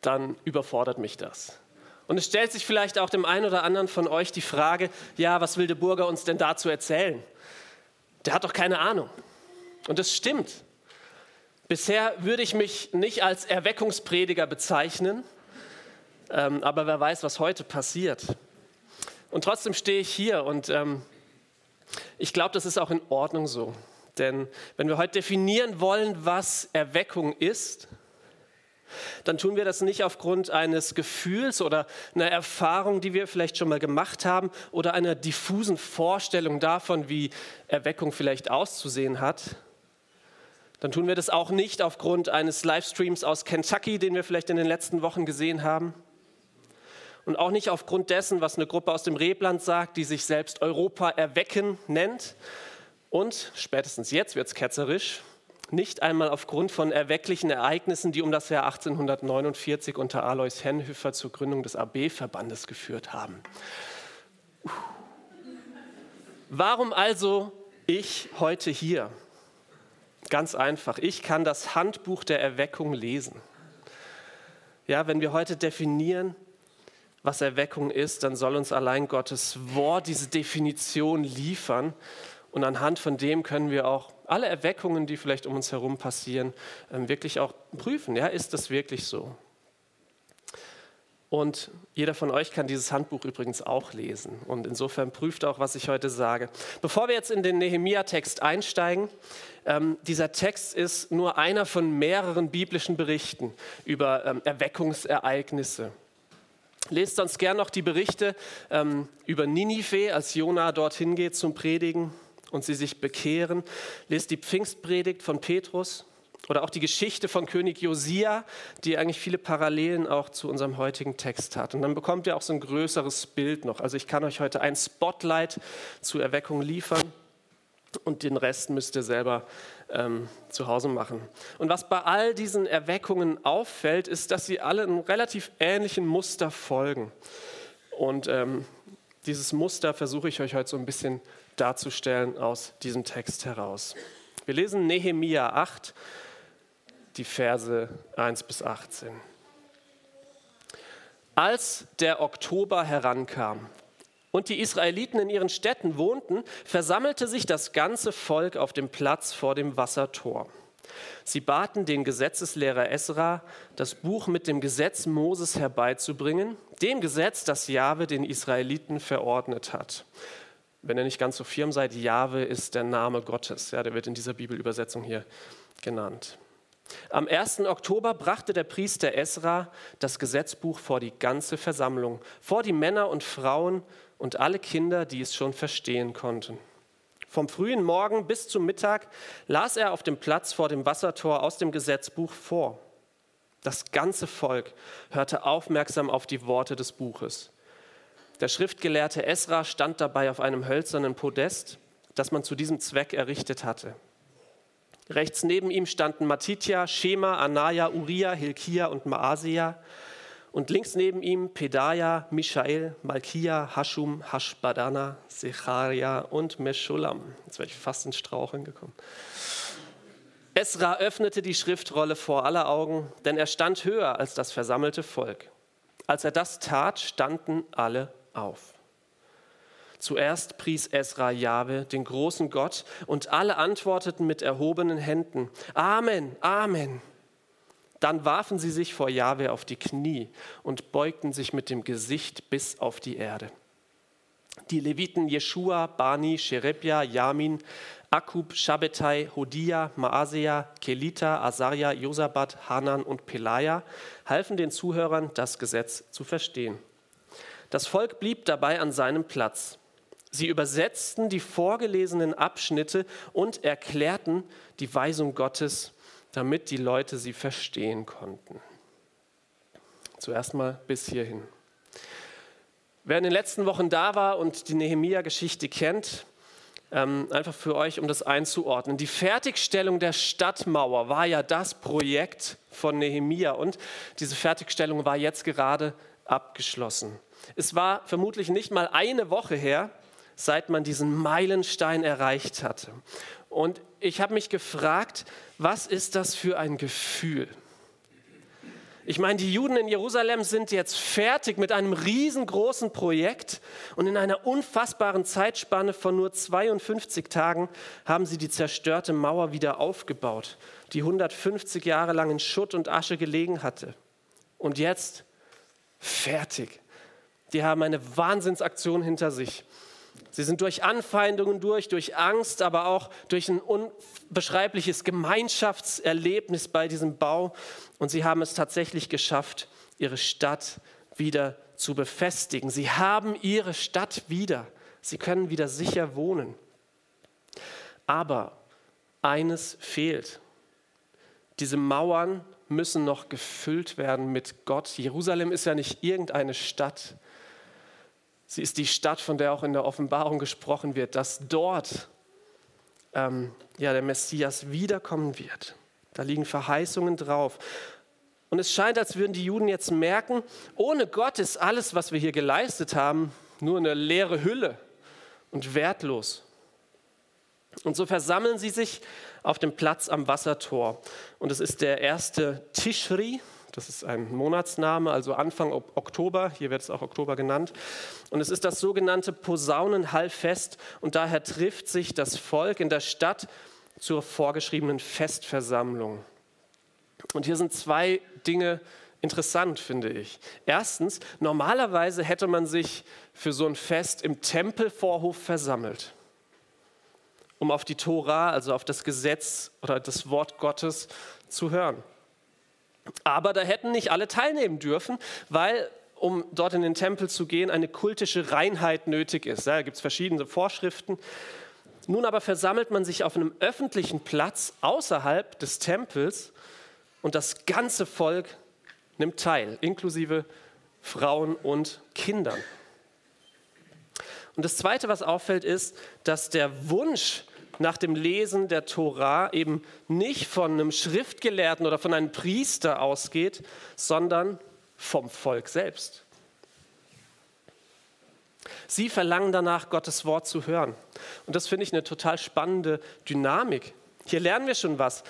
dann überfordert mich das. Und es stellt sich vielleicht auch dem einen oder anderen von euch die Frage, ja, was will der Burger uns denn dazu erzählen? Der hat doch keine Ahnung. Und das stimmt. Bisher würde ich mich nicht als Erweckungsprediger bezeichnen, ähm, aber wer weiß, was heute passiert. Und trotzdem stehe ich hier und ähm, ich glaube, das ist auch in Ordnung so. Denn wenn wir heute definieren wollen, was Erweckung ist, dann tun wir das nicht aufgrund eines Gefühls oder einer Erfahrung, die wir vielleicht schon mal gemacht haben oder einer diffusen Vorstellung davon, wie Erweckung vielleicht auszusehen hat. Dann tun wir das auch nicht aufgrund eines Livestreams aus Kentucky, den wir vielleicht in den letzten Wochen gesehen haben und auch nicht aufgrund dessen, was eine Gruppe aus dem Rebland sagt, die sich selbst Europa erwecken nennt. Und spätestens jetzt wird es ketzerisch, nicht einmal aufgrund von erwecklichen Ereignissen, die um das Jahr 1849 unter Alois Henhöfer zur Gründung des AB-Verbandes geführt haben. Warum also ich heute hier? Ganz einfach, ich kann das Handbuch der Erweckung lesen. Ja, wenn wir heute definieren, was Erweckung ist, dann soll uns allein Gottes Wort diese Definition liefern. Und anhand von dem können wir auch alle Erweckungen, die vielleicht um uns herum passieren, ähm, wirklich auch prüfen. Ja, ist das wirklich so? Und jeder von euch kann dieses Handbuch übrigens auch lesen. Und insofern prüft auch, was ich heute sage. Bevor wir jetzt in den Nehemia-Text einsteigen, ähm, dieser Text ist nur einer von mehreren biblischen Berichten über ähm, Erweckungsereignisse. Lest sonst gern noch die Berichte ähm, über Ninive, als Jona dorthin geht zum Predigen und sie sich bekehren. Lest die Pfingstpredigt von Petrus oder auch die Geschichte von König Josia, die eigentlich viele Parallelen auch zu unserem heutigen Text hat. Und dann bekommt ihr auch so ein größeres Bild noch. Also ich kann euch heute ein Spotlight zur Erweckung liefern und den Rest müsst ihr selber ähm, zu Hause machen. Und was bei all diesen Erweckungen auffällt, ist, dass sie alle einem relativ ähnlichen Muster folgen. Und ähm, dieses Muster versuche ich euch heute so ein bisschen darzustellen aus diesem Text heraus. Wir lesen Nehemia 8, die Verse 1 bis 18. Als der Oktober herankam und die Israeliten in ihren Städten wohnten, versammelte sich das ganze Volk auf dem Platz vor dem Wassertor. Sie baten den Gesetzeslehrer Esra, das Buch mit dem Gesetz Moses herbeizubringen, dem Gesetz, das Jahwe den Israeliten verordnet hat. Wenn ihr nicht ganz so firm seid, Jahwe ist der Name Gottes. Ja, der wird in dieser Bibelübersetzung hier genannt. Am 1. Oktober brachte der Priester Esra das Gesetzbuch vor die ganze Versammlung, vor die Männer und Frauen und alle Kinder, die es schon verstehen konnten. Vom frühen Morgen bis zum Mittag las er auf dem Platz vor dem Wassertor aus dem Gesetzbuch vor. Das ganze Volk hörte aufmerksam auf die Worte des Buches. Der Schriftgelehrte Esra stand dabei auf einem hölzernen Podest, das man zu diesem Zweck errichtet hatte. Rechts neben ihm standen Matitja, Shema, Anaya, Uriah, Hilkia und Maasia und links neben ihm Pedaja, Michael, Malkia, Hashum, Hashbadana, Secharia und Meschulam. Jetzt wäre ich fast ins Straucheln gekommen. Esra öffnete die Schriftrolle vor aller Augen, denn er stand höher als das versammelte Volk. Als er das tat, standen alle auf. Zuerst pries Esra Jahwe, den großen Gott, und alle antworteten mit erhobenen Händen: Amen, Amen. Dann warfen sie sich vor Jahwe auf die Knie und beugten sich mit dem Gesicht bis auf die Erde. Die Leviten Jeschua, Bani, Sherebia, Yamin, Akub, Shabbetai, Hodia, Maasea, Kelita, Asaria, Josabat, Hanan und Pelaja halfen den Zuhörern, das Gesetz zu verstehen. Das Volk blieb dabei an seinem Platz. Sie übersetzten die vorgelesenen Abschnitte und erklärten die Weisung Gottes damit die Leute sie verstehen konnten. Zuerst mal bis hierhin. Wer in den letzten Wochen da war und die Nehemia-Geschichte kennt, ähm, einfach für euch, um das einzuordnen. Die Fertigstellung der Stadtmauer war ja das Projekt von Nehemia und diese Fertigstellung war jetzt gerade abgeschlossen. Es war vermutlich nicht mal eine Woche her, seit man diesen Meilenstein erreicht hatte. Und ich habe mich gefragt, was ist das für ein Gefühl? Ich meine, die Juden in Jerusalem sind jetzt fertig mit einem riesengroßen Projekt und in einer unfassbaren Zeitspanne von nur 52 Tagen haben sie die zerstörte Mauer wieder aufgebaut, die 150 Jahre lang in Schutt und Asche gelegen hatte. Und jetzt fertig. Die haben eine Wahnsinnsaktion hinter sich. Sie sind durch Anfeindungen durch, durch Angst, aber auch durch ein unbeschreibliches Gemeinschaftserlebnis bei diesem Bau. Und sie haben es tatsächlich geschafft, ihre Stadt wieder zu befestigen. Sie haben ihre Stadt wieder. Sie können wieder sicher wohnen. Aber eines fehlt. Diese Mauern müssen noch gefüllt werden mit Gott. Jerusalem ist ja nicht irgendeine Stadt. Sie ist die Stadt, von der auch in der Offenbarung gesprochen wird, dass dort ähm, ja, der Messias wiederkommen wird. Da liegen Verheißungen drauf. Und es scheint, als würden die Juden jetzt merken, ohne Gott ist alles, was wir hier geleistet haben, nur eine leere Hülle und wertlos. Und so versammeln sie sich auf dem Platz am Wassertor. Und es ist der erste Tischri, das ist ein Monatsname, also Anfang Oktober, hier wird es auch Oktober genannt. Und es ist das sogenannte Posaunenhallfest und daher trifft sich das Volk in der Stadt zur vorgeschriebenen Festversammlung. Und hier sind zwei Dinge interessant, finde ich. Erstens, normalerweise hätte man sich für so ein Fest im Tempelvorhof versammelt, um auf die Tora, also auf das Gesetz oder das Wort Gottes zu hören. Aber da hätten nicht alle teilnehmen dürfen, weil um dort in den Tempel zu gehen, eine kultische Reinheit nötig ist. Da gibt es verschiedene Vorschriften. Nun aber versammelt man sich auf einem öffentlichen Platz außerhalb des Tempels und das ganze Volk nimmt teil, inklusive Frauen und Kindern. Und das Zweite, was auffällt, ist, dass der Wunsch nach dem Lesen der Tora eben nicht von einem Schriftgelehrten oder von einem Priester ausgeht, sondern vom Volk selbst. Sie verlangen danach, Gottes Wort zu hören. Und das finde ich eine total spannende Dynamik. Hier lernen wir schon was.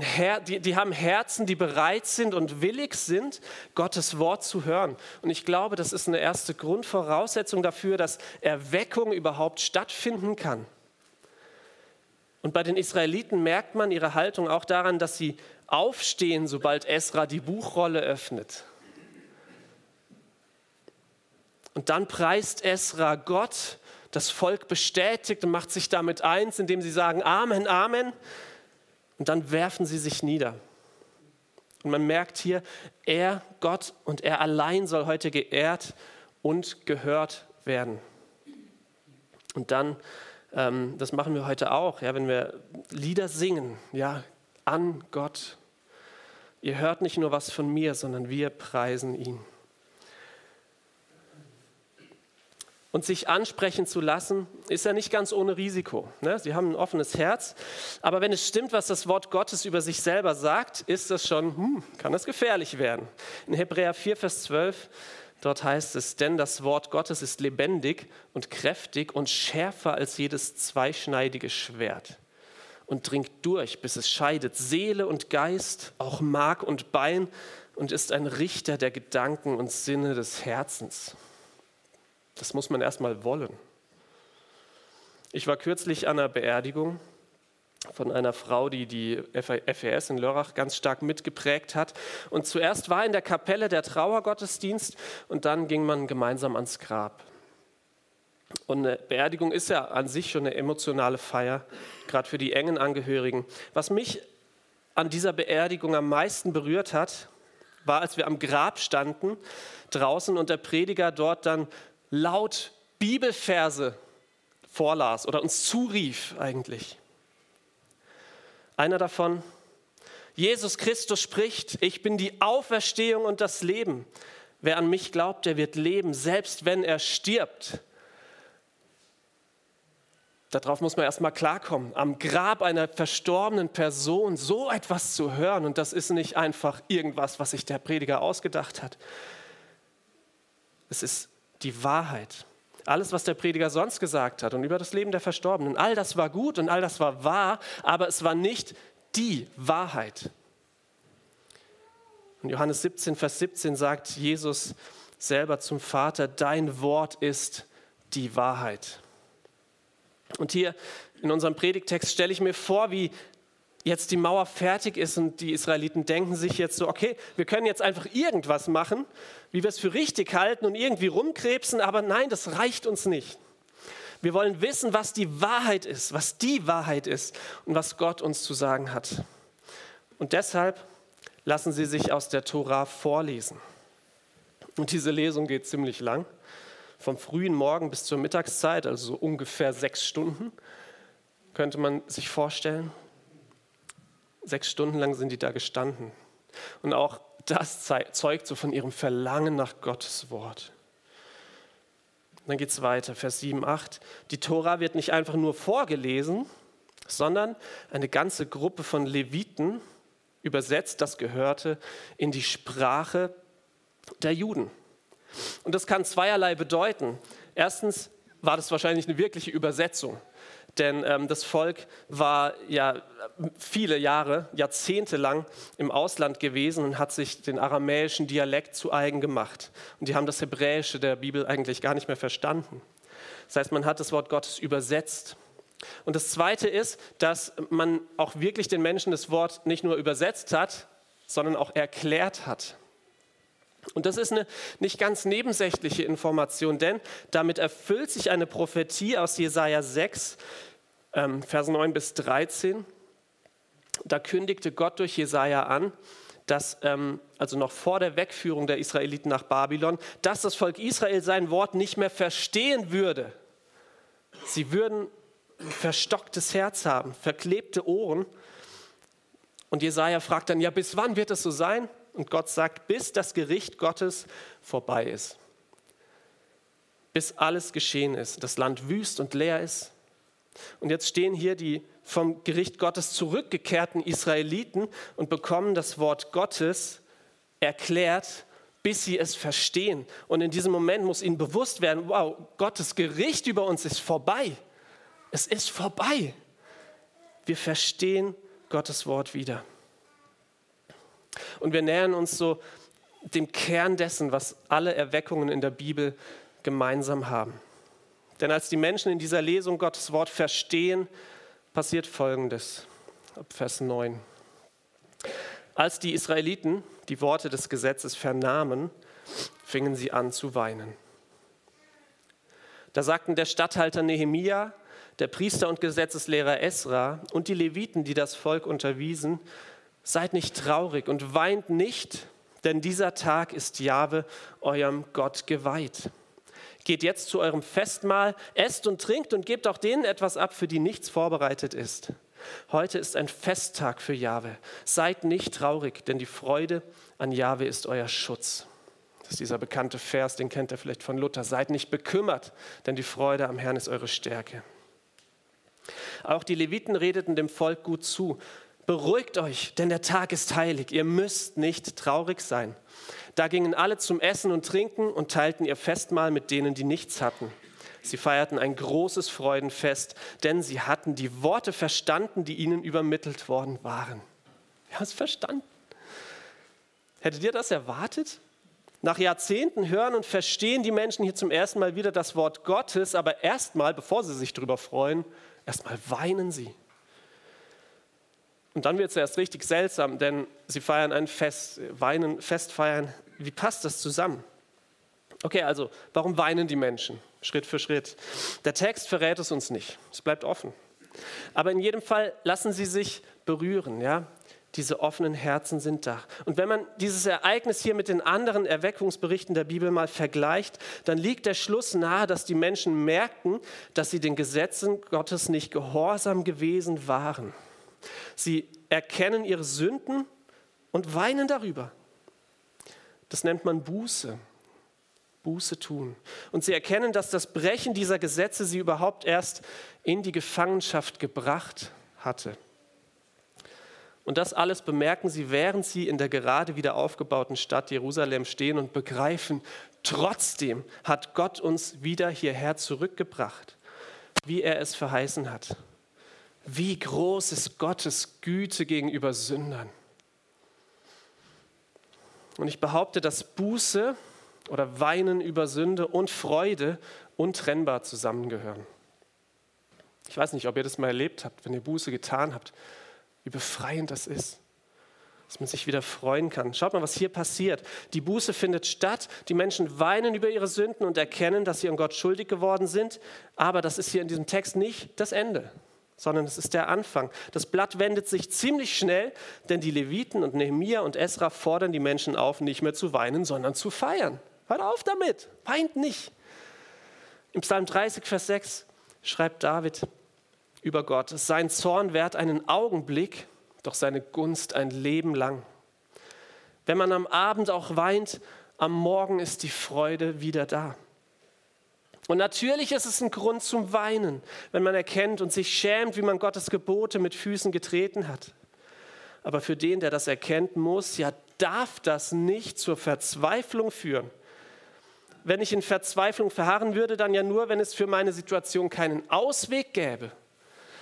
Her die, die haben Herzen, die bereit sind und willig sind, Gottes Wort zu hören. Und ich glaube, das ist eine erste Grundvoraussetzung dafür, dass Erweckung überhaupt stattfinden kann. Und bei den Israeliten merkt man ihre Haltung auch daran, dass sie aufstehen, sobald Esra die Buchrolle öffnet. Und dann preist Esra Gott, das Volk bestätigt und macht sich damit eins, indem sie sagen Amen, Amen. Und dann werfen sie sich nieder. Und man merkt hier, er, Gott und er allein soll heute geehrt und gehört werden. Und dann ähm, das machen wir heute auch, ja, wenn wir Lieder singen, ja, an Gott. Ihr hört nicht nur was von mir, sondern wir preisen ihn. Und sich ansprechen zu lassen, ist ja nicht ganz ohne Risiko. Ne? Sie haben ein offenes Herz, aber wenn es stimmt, was das Wort Gottes über sich selber sagt, ist das schon, hm, kann das gefährlich werden. In Hebräer 4, Vers 12 Dort heißt es, denn das Wort Gottes ist lebendig und kräftig und schärfer als jedes zweischneidige Schwert und dringt durch, bis es scheidet Seele und Geist, auch Mark und Bein und ist ein Richter der Gedanken und Sinne des Herzens. Das muss man erstmal wollen. Ich war kürzlich an einer Beerdigung von einer Frau, die die FES in Lörrach ganz stark mitgeprägt hat. Und zuerst war in der Kapelle der Trauergottesdienst und dann ging man gemeinsam ans Grab. Und eine Beerdigung ist ja an sich schon eine emotionale Feier, gerade für die engen Angehörigen. Was mich an dieser Beerdigung am meisten berührt hat, war, als wir am Grab standen draußen und der Prediger dort dann laut Bibelverse vorlas oder uns zurief eigentlich. Einer davon, Jesus Christus spricht, ich bin die Auferstehung und das Leben. Wer an mich glaubt, der wird leben, selbst wenn er stirbt. Darauf muss man erstmal klarkommen. Am Grab einer verstorbenen Person so etwas zu hören, und das ist nicht einfach irgendwas, was sich der Prediger ausgedacht hat. Es ist die Wahrheit. Alles, was der Prediger sonst gesagt hat und über das Leben der Verstorbenen, all das war gut und all das war wahr, aber es war nicht die Wahrheit. Und Johannes 17, Vers 17 sagt Jesus selber zum Vater, dein Wort ist die Wahrheit. Und hier in unserem Predigtext stelle ich mir vor, wie jetzt die Mauer fertig ist und die Israeliten denken sich jetzt so, okay, wir können jetzt einfach irgendwas machen, wie wir es für richtig halten und irgendwie rumkrebsen, aber nein, das reicht uns nicht. Wir wollen wissen, was die Wahrheit ist, was die Wahrheit ist und was Gott uns zu sagen hat. Und deshalb lassen Sie sich aus der Tora vorlesen. Und diese Lesung geht ziemlich lang, vom frühen Morgen bis zur Mittagszeit, also so ungefähr sechs Stunden, könnte man sich vorstellen. Sechs Stunden lang sind die da gestanden. Und auch das zeugt so von ihrem Verlangen nach Gottes Wort. Dann geht es weiter, Vers 7, 8. Die Tora wird nicht einfach nur vorgelesen, sondern eine ganze Gruppe von Leviten übersetzt das Gehörte in die Sprache der Juden. Und das kann zweierlei bedeuten. Erstens war das wahrscheinlich eine wirkliche Übersetzung. Denn ähm, das Volk war ja viele Jahre, Jahrzehnte lang im Ausland gewesen und hat sich den aramäischen Dialekt zu eigen gemacht. Und die haben das Hebräische der Bibel eigentlich gar nicht mehr verstanden. Das heißt, man hat das Wort Gottes übersetzt. Und das Zweite ist, dass man auch wirklich den Menschen das Wort nicht nur übersetzt hat, sondern auch erklärt hat. Und das ist eine nicht ganz nebensächliche Information, denn damit erfüllt sich eine Prophetie aus Jesaja 6, ähm, Vers 9 bis 13. Da kündigte Gott durch Jesaja an, dass, ähm, also noch vor der Wegführung der Israeliten nach Babylon, dass das Volk Israel sein Wort nicht mehr verstehen würde. Sie würden ein verstocktes Herz haben, verklebte Ohren. Und Jesaja fragt dann: Ja, bis wann wird es so sein? Und Gott sagt: Bis das Gericht Gottes vorbei ist. Bis alles geschehen ist, das Land wüst und leer ist, und jetzt stehen hier die vom Gericht Gottes zurückgekehrten Israeliten und bekommen das Wort Gottes erklärt, bis sie es verstehen. Und in diesem Moment muss ihnen bewusst werden, wow, Gottes Gericht über uns ist vorbei. Es ist vorbei. Wir verstehen Gottes Wort wieder. Und wir nähern uns so dem Kern dessen, was alle Erweckungen in der Bibel gemeinsam haben. Denn als die Menschen in dieser Lesung Gottes Wort verstehen, passiert Folgendes. Ab Vers 9. Als die Israeliten die Worte des Gesetzes vernahmen, fingen sie an zu weinen. Da sagten der Statthalter Nehemia, der Priester und Gesetzeslehrer Esra und die Leviten, die das Volk unterwiesen, seid nicht traurig und weint nicht, denn dieser Tag ist Jahwe, eurem Gott, geweiht. Geht jetzt zu eurem Festmahl, esst und trinkt und gebt auch denen etwas ab, für die nichts vorbereitet ist. Heute ist ein Festtag für Jahwe. Seid nicht traurig, denn die Freude an Jahwe ist euer Schutz. Das ist dieser bekannte Vers, den kennt ihr vielleicht von Luther. Seid nicht bekümmert, denn die Freude am Herrn ist eure Stärke. Auch die Leviten redeten dem Volk gut zu. Beruhigt euch, denn der Tag ist heilig. Ihr müsst nicht traurig sein. Da gingen alle zum Essen und Trinken und teilten ihr Festmahl mit denen, die nichts hatten. Sie feierten ein großes Freudenfest, denn sie hatten die Worte verstanden, die ihnen übermittelt worden waren. Wir haben es verstanden. Hättet ihr das erwartet? Nach Jahrzehnten hören und verstehen die Menschen hier zum ersten Mal wieder das Wort Gottes, aber erstmal, bevor sie sich darüber freuen, erstmal weinen sie. Und dann wird es erst richtig seltsam, denn sie feiern ein Fest, weinen, Fest feiern wie passt das zusammen? Okay, also warum weinen die Menschen? Schritt für Schritt. Der Text verrät es uns nicht. Es bleibt offen. Aber in jedem Fall lassen sie sich berühren. Ja? Diese offenen Herzen sind da. Und wenn man dieses Ereignis hier mit den anderen Erweckungsberichten der Bibel mal vergleicht, dann liegt der Schluss nahe, dass die Menschen merkten, dass sie den Gesetzen Gottes nicht gehorsam gewesen waren. Sie erkennen ihre Sünden und weinen darüber. Das nennt man Buße. Buße tun. Und sie erkennen, dass das Brechen dieser Gesetze sie überhaupt erst in die Gefangenschaft gebracht hatte. Und das alles bemerken sie, während sie in der gerade wieder aufgebauten Stadt Jerusalem stehen und begreifen, trotzdem hat Gott uns wieder hierher zurückgebracht, wie er es verheißen hat. Wie groß ist Gottes Güte gegenüber Sündern. Und ich behaupte, dass Buße oder Weinen über Sünde und Freude untrennbar zusammengehören. Ich weiß nicht, ob ihr das mal erlebt habt, wenn ihr Buße getan habt, wie befreiend das ist, dass man sich wieder freuen kann. Schaut mal, was hier passiert. Die Buße findet statt, die Menschen weinen über ihre Sünden und erkennen, dass sie an Gott schuldig geworden sind, aber das ist hier in diesem Text nicht das Ende sondern es ist der Anfang. Das Blatt wendet sich ziemlich schnell, denn die Leviten und Nehemia und Esra fordern die Menschen auf, nicht mehr zu weinen, sondern zu feiern. Hört auf damit, weint nicht. Im Psalm 30, Vers 6 schreibt David über Gott, sein Zorn währt einen Augenblick, doch seine Gunst ein Leben lang. Wenn man am Abend auch weint, am Morgen ist die Freude wieder da. Und natürlich ist es ein Grund zum Weinen, wenn man erkennt und sich schämt, wie man Gottes Gebote mit Füßen getreten hat. Aber für den, der das erkennt, muss, ja, darf das nicht zur Verzweiflung führen. Wenn ich in Verzweiflung verharren würde, dann ja nur, wenn es für meine Situation keinen Ausweg gäbe.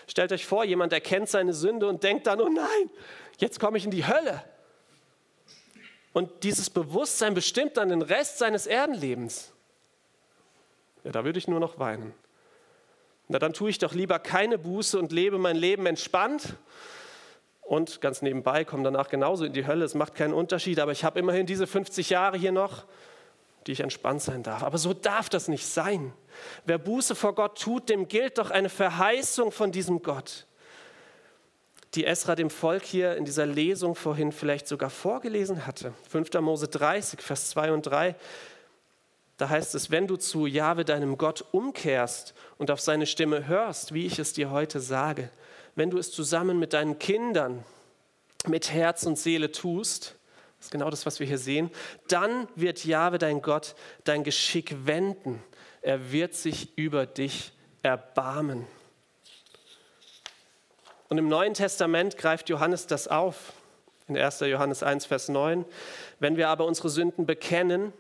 Stellt euch vor, jemand erkennt seine Sünde und denkt dann, oh nein, jetzt komme ich in die Hölle. Und dieses Bewusstsein bestimmt dann den Rest seines Erdenlebens. Ja, da würde ich nur noch weinen. Na, dann tue ich doch lieber keine Buße und lebe mein Leben entspannt. Und ganz nebenbei komme danach genauso in die Hölle. Es macht keinen Unterschied, aber ich habe immerhin diese 50 Jahre hier noch, die ich entspannt sein darf. Aber so darf das nicht sein. Wer Buße vor Gott tut, dem gilt doch eine Verheißung von diesem Gott, die Esra dem Volk hier in dieser Lesung vorhin vielleicht sogar vorgelesen hatte. 5. Mose 30, Vers 2 und 3. Da heißt es, wenn du zu Jahwe, deinem Gott, umkehrst und auf seine Stimme hörst, wie ich es dir heute sage, wenn du es zusammen mit deinen Kindern mit Herz und Seele tust, das ist genau das, was wir hier sehen, dann wird Jahwe, dein Gott, dein Geschick wenden. Er wird sich über dich erbarmen. Und im Neuen Testament greift Johannes das auf. In 1. Johannes 1, Vers 9. Wenn wir aber unsere Sünden bekennen,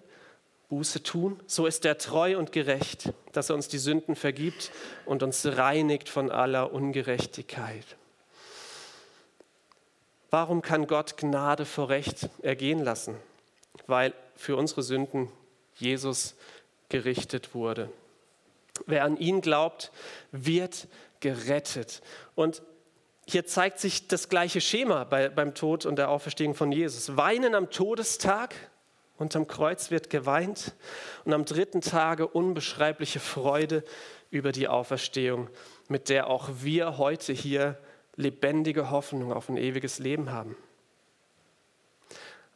Buße tun, so ist er treu und gerecht, dass er uns die Sünden vergibt und uns reinigt von aller Ungerechtigkeit. Warum kann Gott Gnade vor Recht ergehen lassen? Weil für unsere Sünden Jesus gerichtet wurde. Wer an ihn glaubt, wird gerettet. Und hier zeigt sich das gleiche Schema bei, beim Tod und der Auferstehung von Jesus. Weinen am Todestag, Unterm Kreuz wird geweint und am dritten Tage unbeschreibliche Freude über die Auferstehung, mit der auch wir heute hier lebendige Hoffnung auf ein ewiges Leben haben.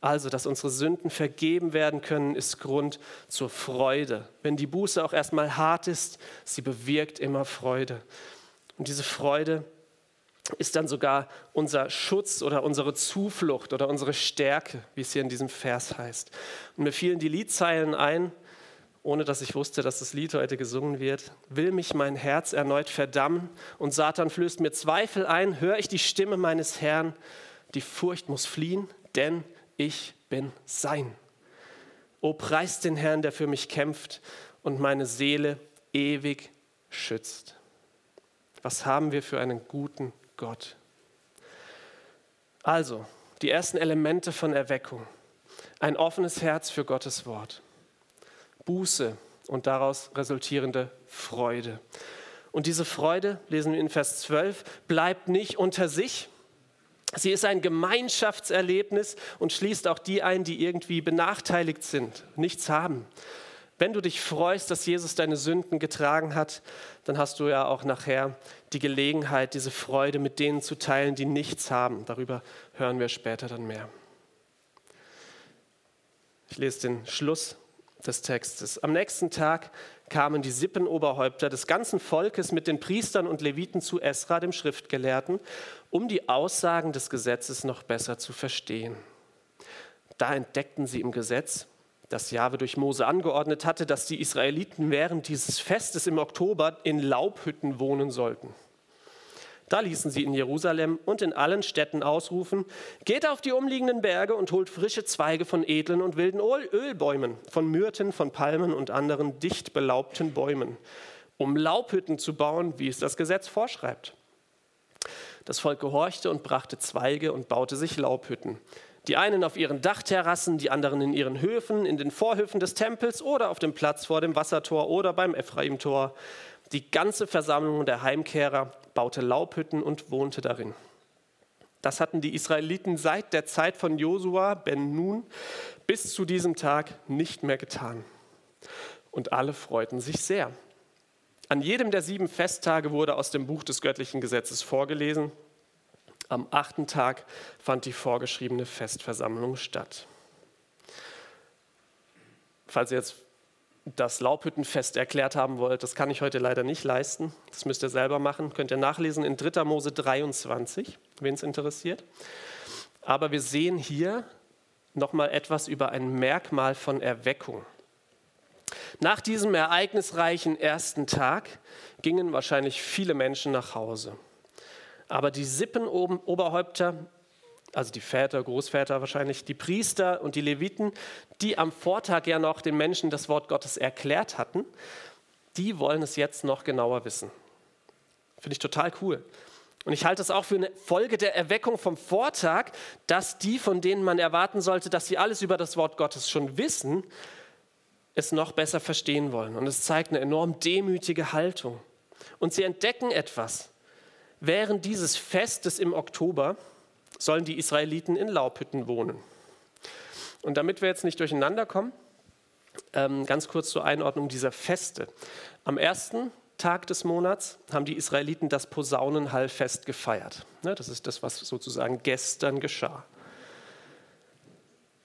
Also, dass unsere Sünden vergeben werden können, ist Grund zur Freude. Wenn die Buße auch erstmal hart ist, sie bewirkt immer Freude. Und diese Freude ist dann sogar unser Schutz oder unsere Zuflucht oder unsere Stärke, wie es hier in diesem Vers heißt. Und mir fielen die Liedzeilen ein, ohne dass ich wusste, dass das Lied heute gesungen wird. Will mich mein Herz erneut verdammen und Satan flößt mir Zweifel ein, höre ich die Stimme meines Herrn, die Furcht muss fliehen, denn ich bin sein. O preist den Herrn, der für mich kämpft und meine Seele ewig schützt. Was haben wir für einen guten Gott. Also, die ersten Elemente von Erweckung. Ein offenes Herz für Gottes Wort. Buße und daraus resultierende Freude. Und diese Freude, lesen wir in Vers 12, bleibt nicht unter sich. Sie ist ein Gemeinschaftserlebnis und schließt auch die ein, die irgendwie benachteiligt sind, nichts haben. Wenn du dich freust, dass Jesus deine Sünden getragen hat, dann hast du ja auch nachher die Gelegenheit, diese Freude mit denen zu teilen, die nichts haben. Darüber hören wir später dann mehr. Ich lese den Schluss des Textes. Am nächsten Tag kamen die Sippenoberhäupter des ganzen Volkes mit den Priestern und Leviten zu Esra, dem Schriftgelehrten, um die Aussagen des Gesetzes noch besser zu verstehen. Da entdeckten sie im Gesetz, dass Jahwe durch Mose angeordnet hatte, dass die Israeliten während dieses Festes im Oktober in Laubhütten wohnen sollten. Da ließen sie in Jerusalem und in allen Städten ausrufen, geht auf die umliegenden Berge und holt frische Zweige von edlen und wilden Ölbäumen, von Myrten, von Palmen und anderen dicht belaubten Bäumen, um Laubhütten zu bauen, wie es das Gesetz vorschreibt. Das Volk gehorchte und brachte Zweige und baute sich Laubhütten. Die einen auf ihren Dachterrassen, die anderen in ihren Höfen, in den Vorhöfen des Tempels oder auf dem Platz vor dem Wassertor oder beim Ephraimtor. Die ganze Versammlung der Heimkehrer baute Laubhütten und wohnte darin. Das hatten die Israeliten seit der Zeit von Josua ben Nun bis zu diesem Tag nicht mehr getan. Und alle freuten sich sehr. An jedem der sieben Festtage wurde aus dem Buch des göttlichen Gesetzes vorgelesen. Am achten Tag fand die vorgeschriebene Festversammlung statt. Falls ihr jetzt das Laubhüttenfest erklärt haben wollt, das kann ich heute leider nicht leisten. Das müsst ihr selber machen. Könnt ihr nachlesen in 3. Mose 23, wen es interessiert. Aber wir sehen hier nochmal etwas über ein Merkmal von Erweckung. Nach diesem ereignisreichen ersten Tag gingen wahrscheinlich viele Menschen nach Hause. Aber die Sippenoberhäupter, also die Väter, Großväter wahrscheinlich, die Priester und die Leviten, die am Vortag ja noch den Menschen das Wort Gottes erklärt hatten, die wollen es jetzt noch genauer wissen. Finde ich total cool. Und ich halte es auch für eine Folge der Erweckung vom Vortag, dass die, von denen man erwarten sollte, dass sie alles über das Wort Gottes schon wissen, es noch besser verstehen wollen. Und es zeigt eine enorm demütige Haltung. Und sie entdecken etwas. Während dieses Festes im Oktober sollen die Israeliten in Laubhütten wohnen. Und damit wir jetzt nicht durcheinander kommen, ähm, ganz kurz zur Einordnung dieser Feste. Am ersten Tag des Monats haben die Israeliten das Posaunenhallfest gefeiert. Ne, das ist das, was sozusagen gestern geschah.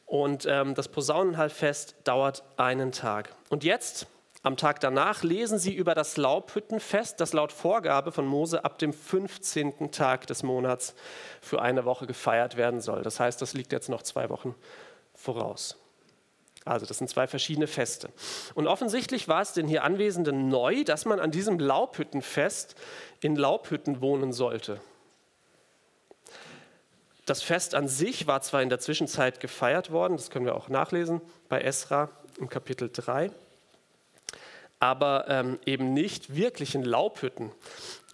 Und ähm, das Posaunenhallfest dauert einen Tag. Und jetzt, am Tag danach, lesen sie über das Laubhüttenfest, das laut Vorgabe von Mose ab dem 15. Tag des Monats für eine Woche gefeiert werden soll. Das heißt, das liegt jetzt noch zwei Wochen voraus. Also das sind zwei verschiedene Feste. Und offensichtlich war es den hier Anwesenden neu, dass man an diesem Laubhüttenfest in Laubhütten wohnen sollte. Das Fest an sich war zwar in der Zwischenzeit gefeiert worden, das können wir auch nachlesen bei Esra im Kapitel 3, aber ähm, eben nicht wirklich in Laubhütten.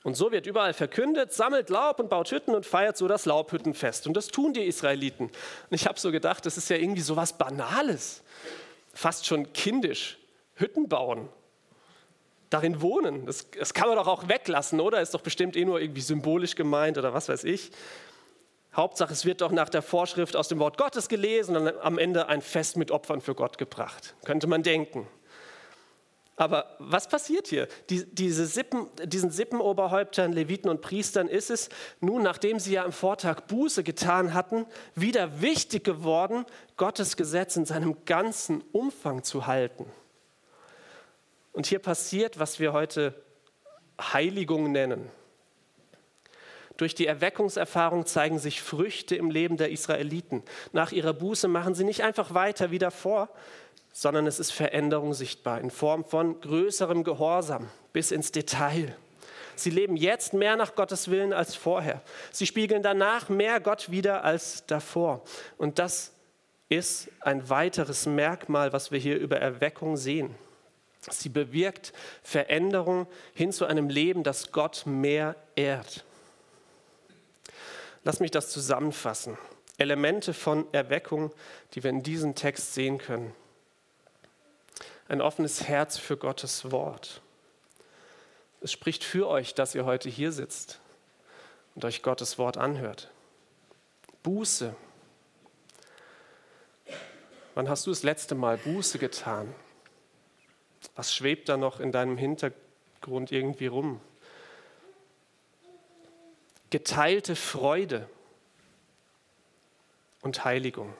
Und so wird überall verkündet, sammelt Laub und baut Hütten und feiert so das Laubhüttenfest. Und das tun die Israeliten. Und ich habe so gedacht, das ist ja irgendwie so was Banales, fast schon kindisch. Hütten bauen, darin wohnen, das, das kann man doch auch weglassen, oder? Ist doch bestimmt eh nur irgendwie symbolisch gemeint oder was weiß ich. Hauptsache, es wird doch nach der Vorschrift aus dem Wort Gottes gelesen und am Ende ein Fest mit Opfern für Gott gebracht. Könnte man denken. Aber was passiert hier? Die, diese Sippen, diesen Sippenoberhäuptern, Leviten und Priestern ist es nun, nachdem sie ja am Vortag Buße getan hatten, wieder wichtig geworden, Gottes Gesetz in seinem ganzen Umfang zu halten. Und hier passiert, was wir heute Heiligung nennen. Durch die Erweckungserfahrung zeigen sich Früchte im Leben der Israeliten. Nach ihrer Buße machen sie nicht einfach weiter wie davor, sondern es ist Veränderung sichtbar in Form von größerem Gehorsam bis ins Detail. Sie leben jetzt mehr nach Gottes Willen als vorher. Sie spiegeln danach mehr Gott wieder als davor. Und das ist ein weiteres Merkmal, was wir hier über Erweckung sehen. Sie bewirkt Veränderung hin zu einem Leben, das Gott mehr ehrt. Lass mich das zusammenfassen. Elemente von Erweckung, die wir in diesem Text sehen können. Ein offenes Herz für Gottes Wort. Es spricht für euch, dass ihr heute hier sitzt und euch Gottes Wort anhört. Buße. Wann hast du das letzte Mal Buße getan? Was schwebt da noch in deinem Hintergrund irgendwie rum? geteilte Freude und Heiligung.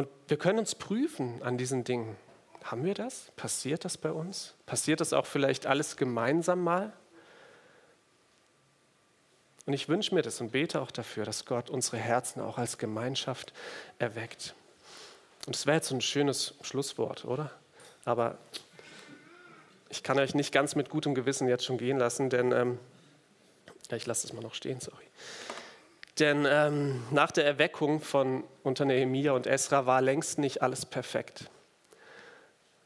Und wir können uns prüfen an diesen Dingen. Haben wir das? Passiert das bei uns? Passiert das auch vielleicht alles gemeinsam mal? Und ich wünsche mir das und bete auch dafür, dass Gott unsere Herzen auch als Gemeinschaft erweckt. Und es wäre jetzt so ein schönes Schlusswort, oder? Aber ich kann euch nicht ganz mit gutem Gewissen jetzt schon gehen lassen, denn ähm, ich lasse es mal noch stehen, sorry. Denn ähm, nach der Erweckung von unter Nehemia und Esra war längst nicht alles perfekt.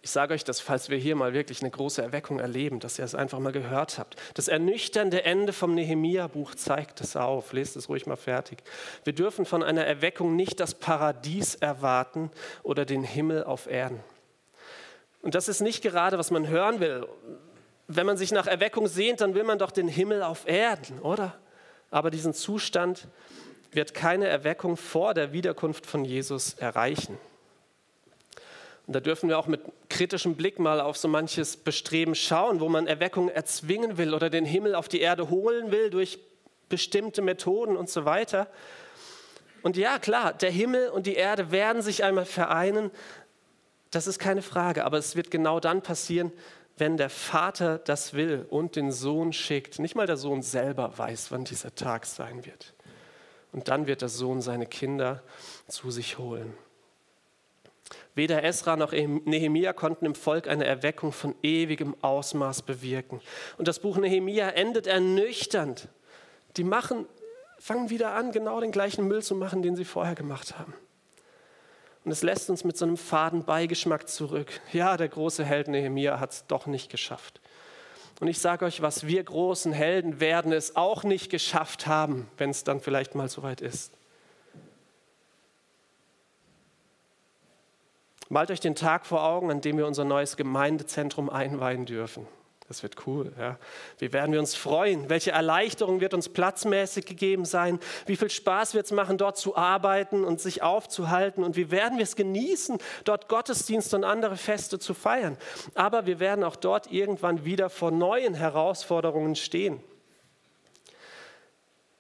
Ich sage euch das, falls wir hier mal wirklich eine große Erweckung erleben, dass ihr es einfach mal gehört habt. Das ernüchternde Ende vom Nehemia-Buch zeigt es auf. Lest es ruhig mal fertig. Wir dürfen von einer Erweckung nicht das Paradies erwarten oder den Himmel auf Erden. Und das ist nicht gerade, was man hören will. Wenn man sich nach Erweckung sehnt, dann will man doch den Himmel auf Erden, oder? Aber diesen Zustand wird keine Erweckung vor der Wiederkunft von Jesus erreichen. Und da dürfen wir auch mit kritischem Blick mal auf so manches Bestreben schauen, wo man Erweckung erzwingen will oder den Himmel auf die Erde holen will durch bestimmte Methoden und so weiter. Und ja, klar, der Himmel und die Erde werden sich einmal vereinen. Das ist keine Frage, aber es wird genau dann passieren, wenn der Vater das will und den Sohn schickt. Nicht mal der Sohn selber weiß, wann dieser Tag sein wird. Und dann wird der Sohn seine Kinder zu sich holen. Weder Esra noch Nehemia konnten im Volk eine Erweckung von ewigem Ausmaß bewirken. Und das Buch Nehemia endet ernüchternd. Die machen, fangen wieder an, genau den gleichen Müll zu machen, den sie vorher gemacht haben. Und es lässt uns mit so einem faden Beigeschmack zurück. Ja, der große Held Nehemia hat es doch nicht geschafft. Und ich sage euch was, wir großen Helden werden es auch nicht geschafft haben, wenn es dann vielleicht mal soweit ist. Malt euch den Tag vor Augen, an dem wir unser neues Gemeindezentrum einweihen dürfen. Das wird cool. Ja. Wie werden wir uns freuen? Welche Erleichterung wird uns platzmäßig gegeben sein? Wie viel Spaß wird es machen, dort zu arbeiten und sich aufzuhalten? Und wie werden wir es genießen, dort Gottesdienste und andere Feste zu feiern? Aber wir werden auch dort irgendwann wieder vor neuen Herausforderungen stehen.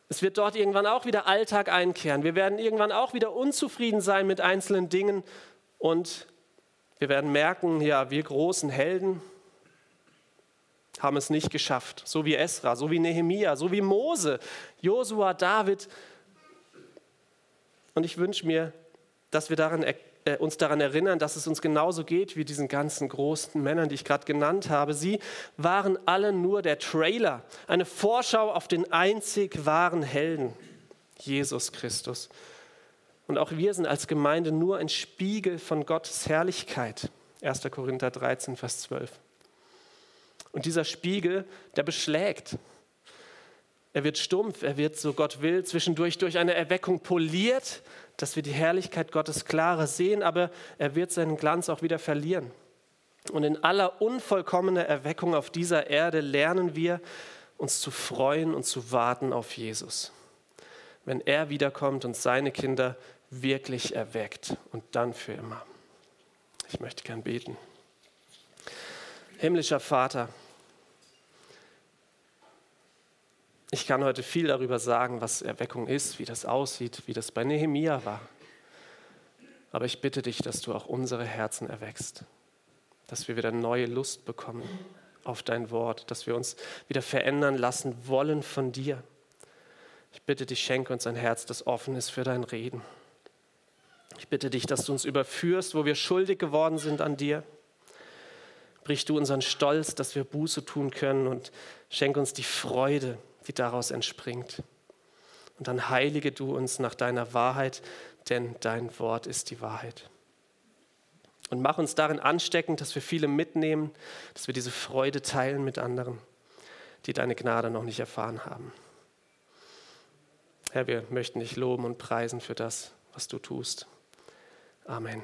Es wird dort irgendwann auch wieder Alltag einkehren. Wir werden irgendwann auch wieder unzufrieden sein mit einzelnen Dingen und wir werden merken, ja, wir großen Helden haben es nicht geschafft. So wie Esra, so wie Nehemia, so wie Mose, Josua, David. Und ich wünsche mir, dass wir daran, äh, uns daran erinnern, dass es uns genauso geht wie diesen ganzen großen Männern, die ich gerade genannt habe. Sie waren alle nur der Trailer, eine Vorschau auf den einzig wahren Helden, Jesus Christus. Und auch wir sind als Gemeinde nur ein Spiegel von Gottes Herrlichkeit. 1. Korinther 13, Vers 12. Und dieser Spiegel, der beschlägt. Er wird stumpf, er wird, so Gott will, zwischendurch durch eine Erweckung poliert, dass wir die Herrlichkeit Gottes klarer sehen, aber er wird seinen Glanz auch wieder verlieren. Und in aller unvollkommener Erweckung auf dieser Erde lernen wir, uns zu freuen und zu warten auf Jesus. Wenn er wiederkommt und seine Kinder wirklich erweckt und dann für immer. Ich möchte gern beten. Himmlischer Vater, ich kann heute viel darüber sagen, was Erweckung ist, wie das aussieht, wie das bei Nehemia war. Aber ich bitte dich, dass du auch unsere Herzen erweckst, dass wir wieder neue Lust bekommen auf dein Wort, dass wir uns wieder verändern lassen wollen von dir. Ich bitte dich, schenke uns ein Herz, das offen ist für dein Reden. Ich bitte dich, dass du uns überführst, wo wir schuldig geworden sind an dir. Brich du unseren Stolz, dass wir Buße tun können und schenk uns die Freude, die daraus entspringt. Und dann heilige du uns nach deiner Wahrheit, denn dein Wort ist die Wahrheit. Und mach uns darin ansteckend, dass wir viele mitnehmen, dass wir diese Freude teilen mit anderen, die deine Gnade noch nicht erfahren haben. Herr, wir möchten dich loben und preisen für das, was du tust. Amen.